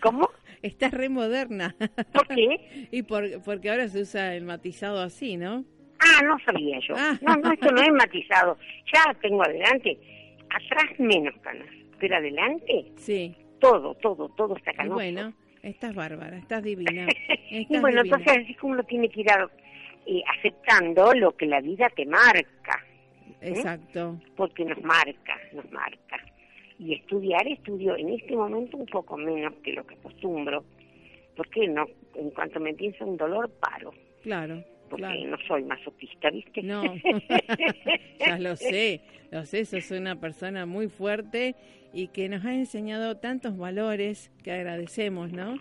¿Cómo? Estás re moderna. ¿Por qué? y por, porque ahora se usa el matizado así, ¿no? Ah, no sabía yo. Ah. No, no, esto no es matizado. Ya tengo adelante. Atrás menos canas, pero adelante Sí. todo, todo, todo está canoso. bueno, estás bárbara, estás divina. y bueno, divina. entonces así como uno tiene que ir a- eh, aceptando lo que la vida te marca, Exacto. porque nos marca, nos marca. Y estudiar, estudio en este momento un poco menos que lo que acostumbro, porque no, en cuanto me pienso un dolor, paro, Claro, porque claro. no soy masoquista, ¿viste? No, ya lo sé, lo sé, sos una persona muy fuerte y que nos ha enseñado tantos valores que agradecemos, ¿no?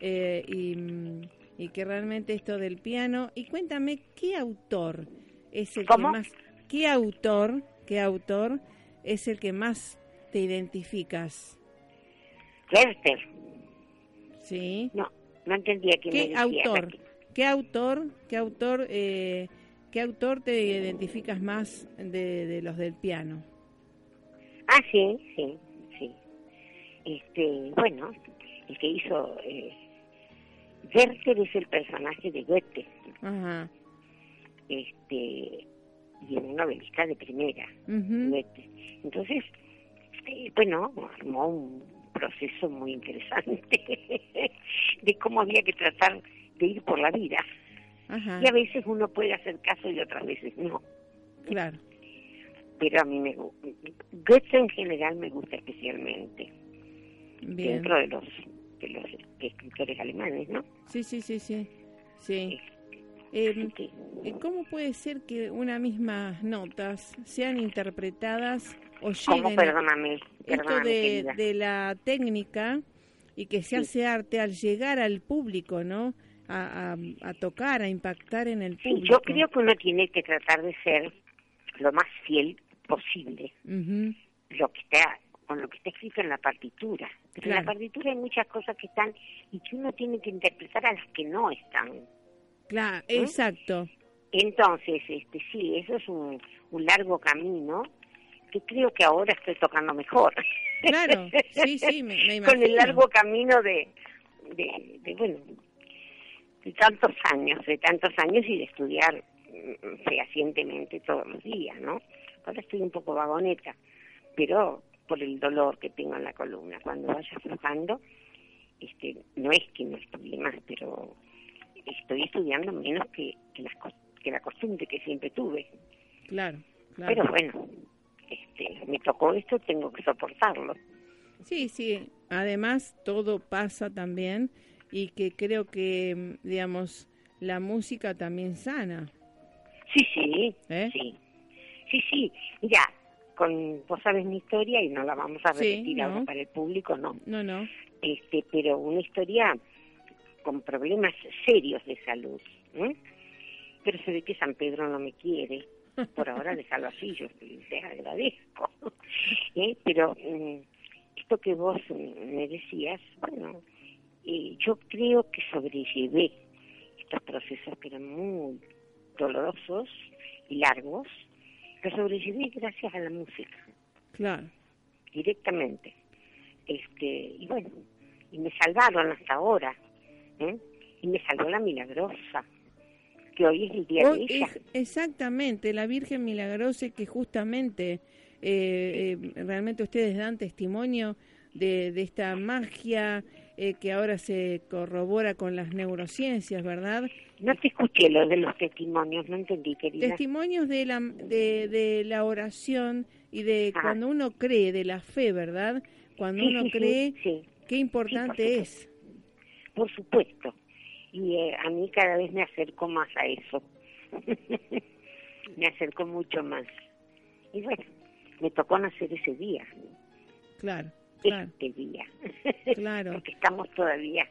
Eh, y, mm, y que realmente esto del piano. Y cuéntame, ¿qué autor es el ¿Cómo? que más... ¿Qué autor, qué autor es el que más te identificas? Werther, ¿Sí? no, no entendía quién me ¿Qué decía. autor? ¿Qué autor, qué autor, eh, qué autor te identificas más de, de los del piano? Ah, sí, sí, sí. Este, bueno, el que hizo eh, Werther es el personaje de Goethe, Ajá. este, y un novelista de primera, ujú, Goethe. Entonces, bueno, armó un proceso muy interesante de cómo había que tratar de ir por la vida. Ajá. Y a veces uno puede hacer caso y otras veces no. Claro. Pero a mí me gusta. Goethe en general me gusta especialmente. Bien. dentro de los de los escritores alemanes, ¿no? Sí, sí, sí, sí. Sí. Eh, ¿Cómo puede ser que una mismas notas sean interpretadas o ¿Cómo? a- Perdóname, esto perdóname, de, la técnica y que se Sí. hace arte al llegar al público, ¿no? A, a- a tocar, a impactar en el Sí, público. yo creo que uno tiene que tratar de ser lo más fiel posible lo que está con lo que está escrito en la partitura. Pero en la partitura hay muchas cosas que están y que uno tiene que interpretar a las que no están. Claro, ¿Eh? exacto. Entonces, este sí, eso es un, un largo camino que creo que ahora estoy tocando mejor. Claro, sí, sí, me, me Con el imagino. largo camino de, de, de, bueno, de tantos años, de tantos años y de estudiar mm, fehacientemente todos los días, ¿no? Ahora estoy un poco vagoneta, pero por el dolor que tengo en la columna. Cuando vaya aflojando, este, no es que no estudie más, pero estoy estudiando menos que, que, las que la costumbre que siempre tuve. Claro, claro. Pero bueno, este, me tocó esto, tengo que soportarlo. Sí, sí. Además, todo pasa también y que creo que, digamos, la música también sana. Sí, sí, ¿Eh? sí. Sí, sí. Mira, con, vos sabes mi historia y no la vamos a Sí, repetir no. ahora para el público, no. No, no. Este, pero una historia con problemas serios de salud. ¿eh? Pero se ve que San Pedro no me quiere. Por ahora déjalo así, yo les agradezco. ¿Eh? Pero mm, esto que vos mm, me decías, bueno, eh, yo creo que sobrellevé estos procesos que eran muy dolorosos y largos, los sobrellevé gracias a la música Claro. directamente. Este, y bueno, y me salvaron hasta ahora. ¿eh? Y me salvó la milagrosa, que hoy es el día Hoy de ella. es exactamente la Virgen Milagrosa que justamente eh, eh, realmente ustedes dan testimonio de, de esta magia eh, que ahora se corrobora con las neurociencias, ¿verdad? No te escuché lo de los testimonios, no entendí, querida. Testimonios de la, de, de la oración y de Ajá. cuando uno cree, de la fe, ¿verdad? Cuando Sí, uno sí, cree, sí, qué importante es. por supuesto. Y eh, a mí cada vez me acerco más a eso. me acerco mucho más. Y bueno, me tocó nacer ese día, Claro, claro, este día. claro. Porque estamos todavía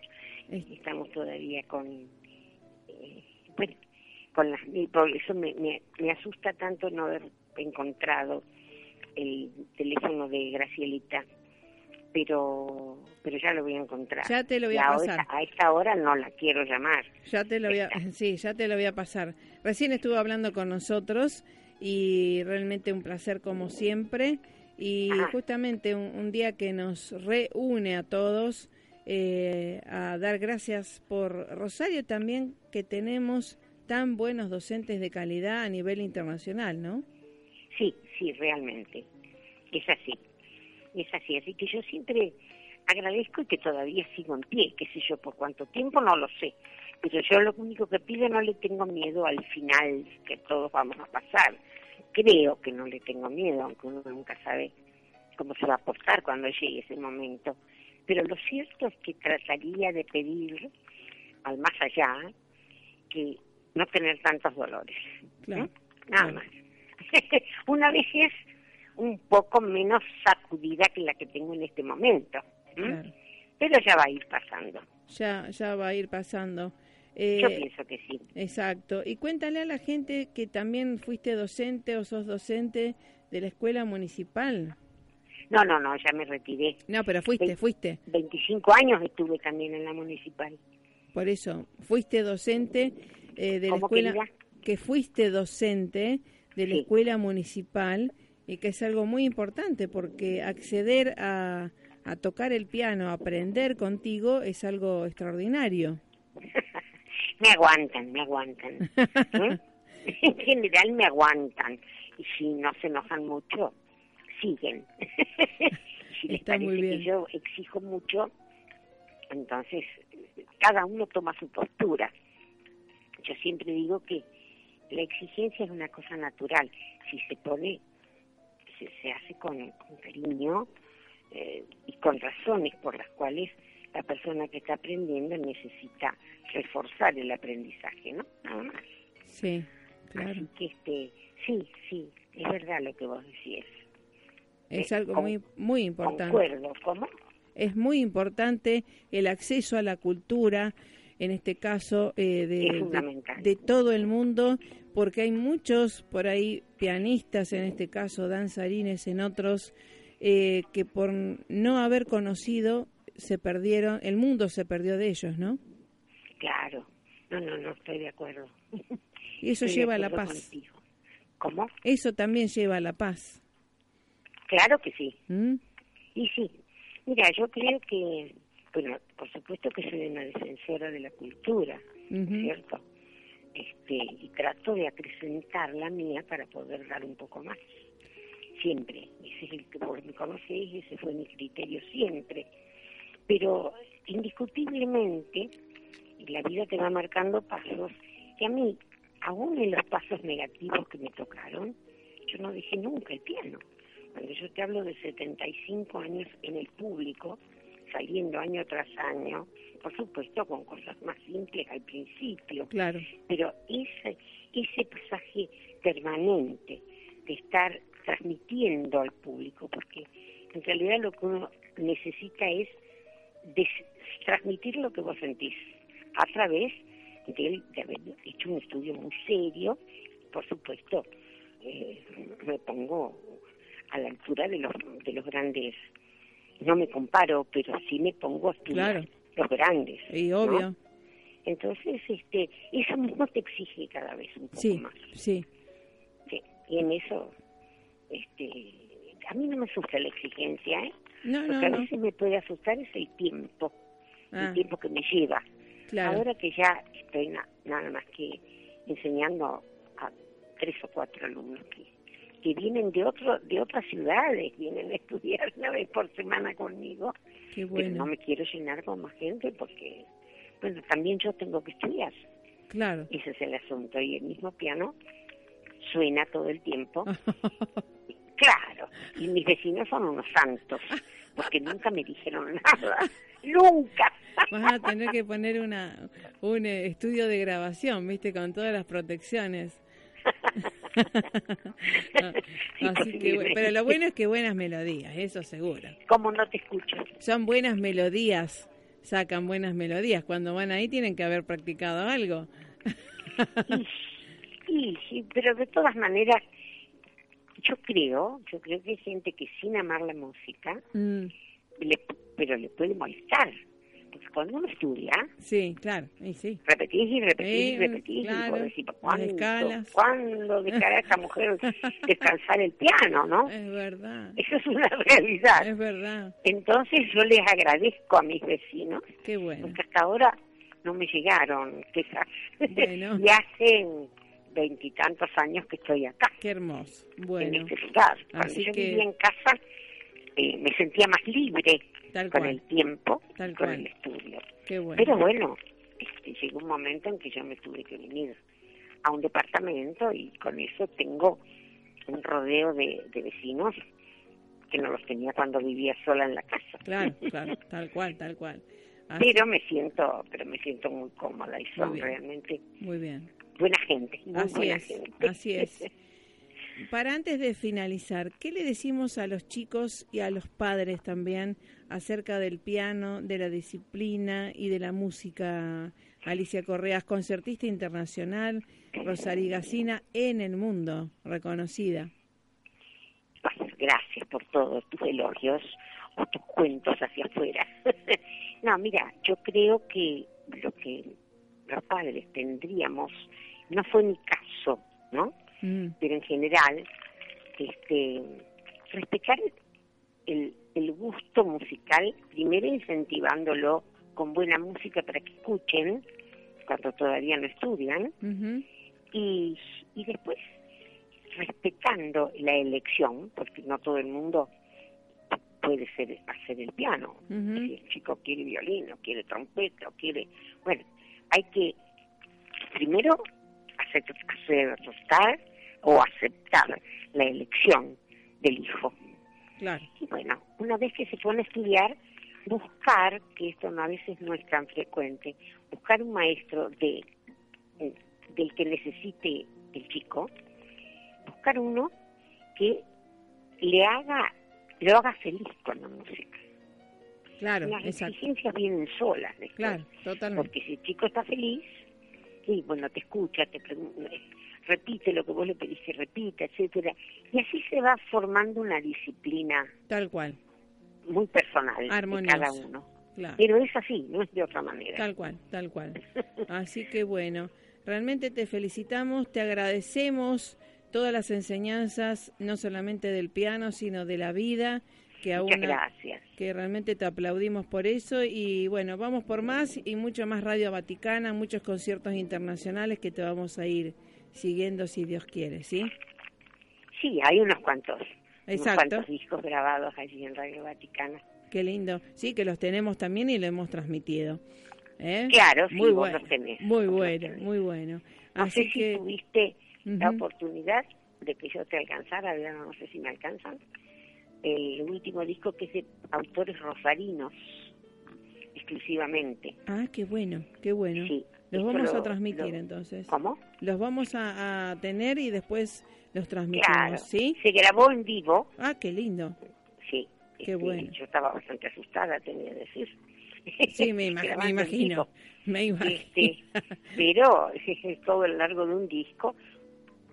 Es- estamos todavía con eh, bueno con las y por eso me, me, me asusta tanto no haber encontrado el teléfono de Gracielita pero pero ya lo voy a encontrar Ya te lo voy a pasar. a esta hora no la quiero llamar Ya te lo voy a, sí, ya te lo voy a pasar. Recién estuvo hablando con nosotros y realmente un placer como siempre. Y Ajá. justamente un, un día que nos reúne a todos eh, a dar gracias por Rosario también, que tenemos tan buenos docentes de calidad a nivel internacional, ¿no? sí sí realmente es así es así así que yo siempre agradezco y que todavía sigo en pie qué sé yo por cuánto tiempo no lo sé pero yo lo único que pido no le tengo miedo al final que todos vamos a pasar creo que no le tengo miedo aunque uno nunca sabe cómo se va a portar cuando llegue ese momento pero lo cierto es que trataría de pedir al más allá que no tener tantos dolores Claro. ¿eh? nada claro. más una vejez un poco menos sacudida que la que tengo en este momento ¿eh? Claro. pero ya va a ir pasando Ya, ya va a ir pasando. Yo pienso que sí. Exacto. Y cuéntale a la gente que también fuiste docente o sos docente de la escuela municipal. No, no, no, ya me retiré. No, pero fuiste, fuiste. 25 años estuve también en la municipal. Por eso, fuiste docente eh, de la escuela... Que, fuiste docente de la escuela municipal y que es algo muy importante porque acceder a, a tocar el piano, aprender contigo es algo extraordinario. me aguantan, me aguantan. ¿eh? en general me aguantan y si no se enojan mucho, siguen. si les Está parece que yo exijo mucho, entonces cada uno toma su postura. Yo siempre digo que la exigencia es una cosa natural. Si se pone, se, se hace con, cariño eh, y con razones por las cuales la persona que está aprendiendo necesita reforzar el aprendizaje, ¿no? Nada más. Sí, claro. Así que este, sí, sí, es verdad lo que vos decís. Es algo muy muy importante. Concuerdo, ¿cómo? Es muy importante el acceso a la cultura, en este caso eh, de, de, todo el mundo, porque hay muchos por ahí pianistas, en este caso danzarines, en otros, eh, que por no haber conocido se perdieron, el mundo se perdió de ellos, ¿no? Claro, no, no, no estoy de acuerdo. Y eso lleva a la paz. ¿Cómo? Eso también lleva a la paz. Claro que sí. ¿Mm? Y sí. Mira, yo creo que, bueno, por supuesto que soy una defensora de la cultura, ¿cierto? Este, y trato de acrecentar la mía para poder dar un poco más. Siempre. Ese es el que por me conocéis, ese fue mi criterio siempre. Pero indiscutiblemente, la vida te va marcando pasos que a mí, aún en los pasos negativos que me tocaron, yo no dejé nunca el piano. Cuando yo te hablo de 75 años en el público, saliendo año tras año, por supuesto con cosas más simples al principio, claro. pero ese, ese pasaje permanente de estar transmitiendo al público, porque en realidad lo que uno necesita es de transmitir lo que vos sentís a través de, haber hecho un estudio muy serio. Por supuesto, eh, me pongo a la altura de los, de los grandes, no me comparo, pero sí me pongo a estudiar los grandes. Y obvio. Entonces, este, eso mismo te exige cada vez un poco más. Sí. sí. Y en eso, este, a mí no me asusta la exigencia, ¿eh? No, Lo que a veces me puede asustar es el tiempo, el ah. tiempo que me lleva. Ahora que ya estoy nada más que enseñando a tres o cuatro alumnos que, que vienen de otro de otras ciudades, vienen a estudiar una vez por semana conmigo, Qué bueno. pero no me quiero llenar con más gente porque, bueno, también yo tengo que estudiar. Claro. Ese es el asunto. Y el mismo piano suena todo el tiempo. Claro, y mis vecinos son unos santos, porque nunca me dijeron nada, nunca. Vas a tener que poner una, un eh, estudio de grabación, viste, con todas las protecciones. pero lo bueno es que buenas melodías, eso seguro. ¿Cómo no te escucho? Son buenas melodías, sacan buenas melodías. Cuando van ahí tienen que haber practicado algo. sí, sí, pero de todas maneras yo creo, yo creo que hay gente que sin amar la música, mm. pero le puede molestar. Cuando uno estudia, sí, claro, y sí. repetís y repetís y repetís, y ¿cuándo, ¿cuándo dejará a esa mujer descansar el piano, no? Es verdad. Eso es una realidad. Es verdad. Entonces yo les agradezco a mis vecinos, Qué bueno. porque hasta ahora no me llegaron quejas. Bueno. y hacen veintitantos años que estoy acá. Qué hermoso. Bueno. En este lugar. Cuando yo vivía en casa, eh, me sentía más libre con el tiempo, con el estudio. Qué bueno. Pero bueno, este, llegó un momento en que yo me tuve que venir a un departamento y con eso tengo un rodeo de, vecinos que no los tenía cuando vivía sola en la casa. Claro, claro, tal cual, tal cual. Pero me siento, pero me siento muy cómoda y son realmente muy bien buena gente. así es, así es. Para antes de finalizar, ¿qué le decimos a los chicos y a los padres también acerca del piano, de la disciplina y de la música Alicia Correas, concertista internacional, rosarigacina en el mundo, reconocida. gracias por todos tus elogios o tus cuentos hacia afuera. no, mira, yo creo que lo que los padres tendríamos, no fue mi caso, ¿no? Mm. Pero en general, este, respetar el, el gusto musical, primero incentivándolo con buena música para que escuchen, cuando todavía no estudian, y, y después respetando la elección, porque no todo el mundo puede ser hacer el piano. Si el chico quiere violín, o quiere trompeta, o quiere... Bueno, hay que primero aceptar o aceptar la elección del hijo. Claro. Y bueno, una vez que se pone a estudiar, buscar, que esto a veces no es tan frecuente, buscar un maestro de del que necesite el chico, buscar uno que le haga, lo haga feliz con la música. Claro, Las exigencias vienen solas Claro, totalmente. Porque si el chico está feliz, y bueno, te escucha, te repite lo que vos le pedís que repita, etcétera, y así se va formando una disciplina. Tal cual. Muy personal de cada uno. Pero es así, no es de otra manera. Tal cual, tal cual. Así que bueno, realmente te felicitamos, te agradecemos todas las enseñanzas, no solamente del piano, sino de la vida. Que aún gracias. Que realmente te aplaudimos por eso y bueno, vamos por más y mucho más Radio Vaticana, muchos conciertos internacionales que te vamos a ir siguiendo si Dios quiere, ¿sí? Sí, hay unos cuantos. Exacto. Unos cuantos discos grabados allí en Radio Vaticana. Qué lindo. Sí, que los tenemos también y lo hemos transmitido. ¿Eh? Claro, sí, muy bueno, Muy bueno, muy bueno. No Así sé que... si tuviste la oportunidad de que yo te alcanzara, no sé si me alcanzan, el último disco que es de autores rosarinos, exclusivamente. Ah, qué bueno, qué bueno. Sí. Los vamos a transmitir entonces. ¿Cómo? Los vamos a, tener y después los transmitimos, claro. ¿sí? Se grabó en vivo. Ah, qué lindo. Sí. Qué bueno. Yo estaba bastante asustada, tenía que decir. Sí, me, me imagino. Me imagino. Este, pero es todo el largo de un disco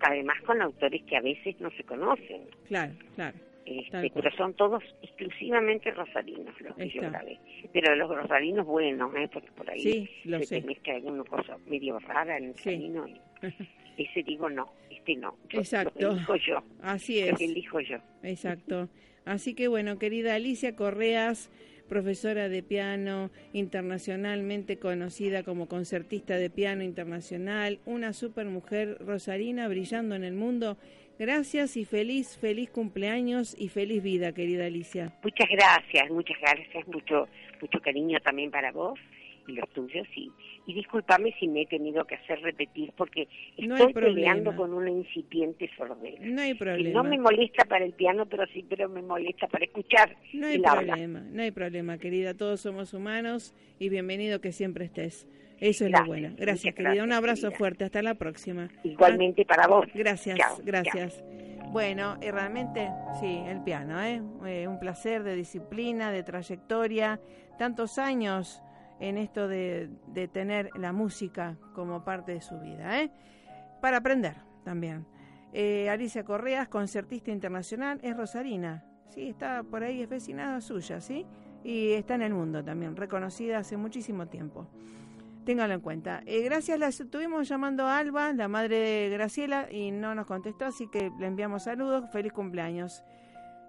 además con autores que a veces no se conocen. Claro, claro. Este, pero son todos exclusivamente rosarinos los que yo grabé. Pero los rosarinos buenos, ¿eh? porque por ahí sí, lo se sé. mezcla alguna cosa medio rara en el camino. ese digo no, este no. Exacto. Lo elijo yo. Así es. Lo elijo yo. Exacto. Así que bueno, querida Alicia Correas, profesora de piano internacionalmente conocida como concertista de piano internacional, una supermujer rosarina brillando en el mundo. Gracias y feliz, feliz cumpleaños y feliz vida, querida Alicia. Muchas gracias, muchas gracias, mucho, mucho cariño también para vos y los tuyos y, y discúlpame si me he tenido que hacer repetir porque estoy peleando con una incipiente sordera. No hay problema. no me molesta para el piano, pero sí, pero me molesta para escuchar. No hay problema, no hay problema, querida. Todos somos humanos y bienvenido que siempre estés. Eso es lo bueno. Gracias, querida. Un abrazo fuerte. Hasta la próxima. Igualmente para vos. Gracias, gracias. Bueno, y realmente, sí, el piano, ¿eh? ¿eh? Un placer de disciplina, de trayectoria, tantos años en esto de, de tener la música como parte de su vida, ¿eh? Para aprender también. Eh, Alicia Correas, concertista internacional, es rosarina, sí, está por ahí, es vecinada suya, ¿sí? Y está en el mundo también, reconocida hace muchísimo tiempo. Téngalo en cuenta. Eh, gracias, la estuvimos llamando a Alba, la madre de Graciela, y no nos contestó, así que le enviamos saludos, feliz cumpleaños.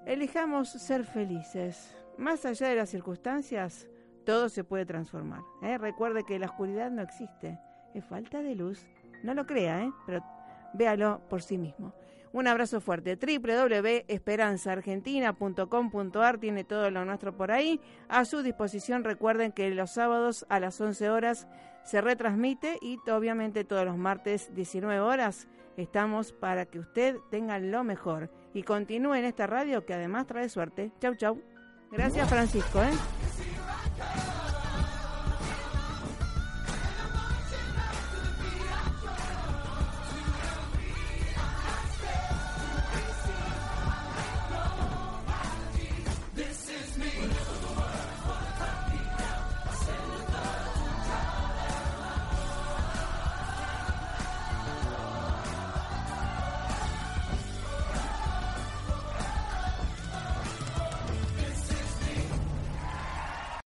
Elijamos ser felices. Más allá de las circunstancias, todo se puede transformar. ¿eh? Recuerde que la oscuridad no existe, es falta de luz. No lo crea, ¿eh? pero véalo por sí mismo. Un abrazo fuerte. www.esperanzaargentina.com.ar tiene todo lo nuestro por ahí. A su disposición recuerden que los sábados a las 11 horas se retransmite y obviamente todos los martes 19 horas estamos para que usted tenga lo mejor y continúe en esta radio que además trae suerte. Chau, chau. Gracias Francisco. ¿eh?